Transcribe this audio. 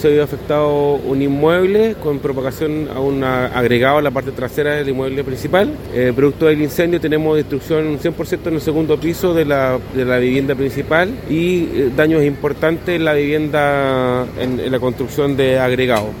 Se vio afectado un inmueble con propagación a un agregado en la parte trasera del inmueble principal. Eh, producto del incendio tenemos destrucción 100% en el segundo piso de la, de la vivienda principal y eh, daños importantes en la vivienda en, en la construcción de agregado.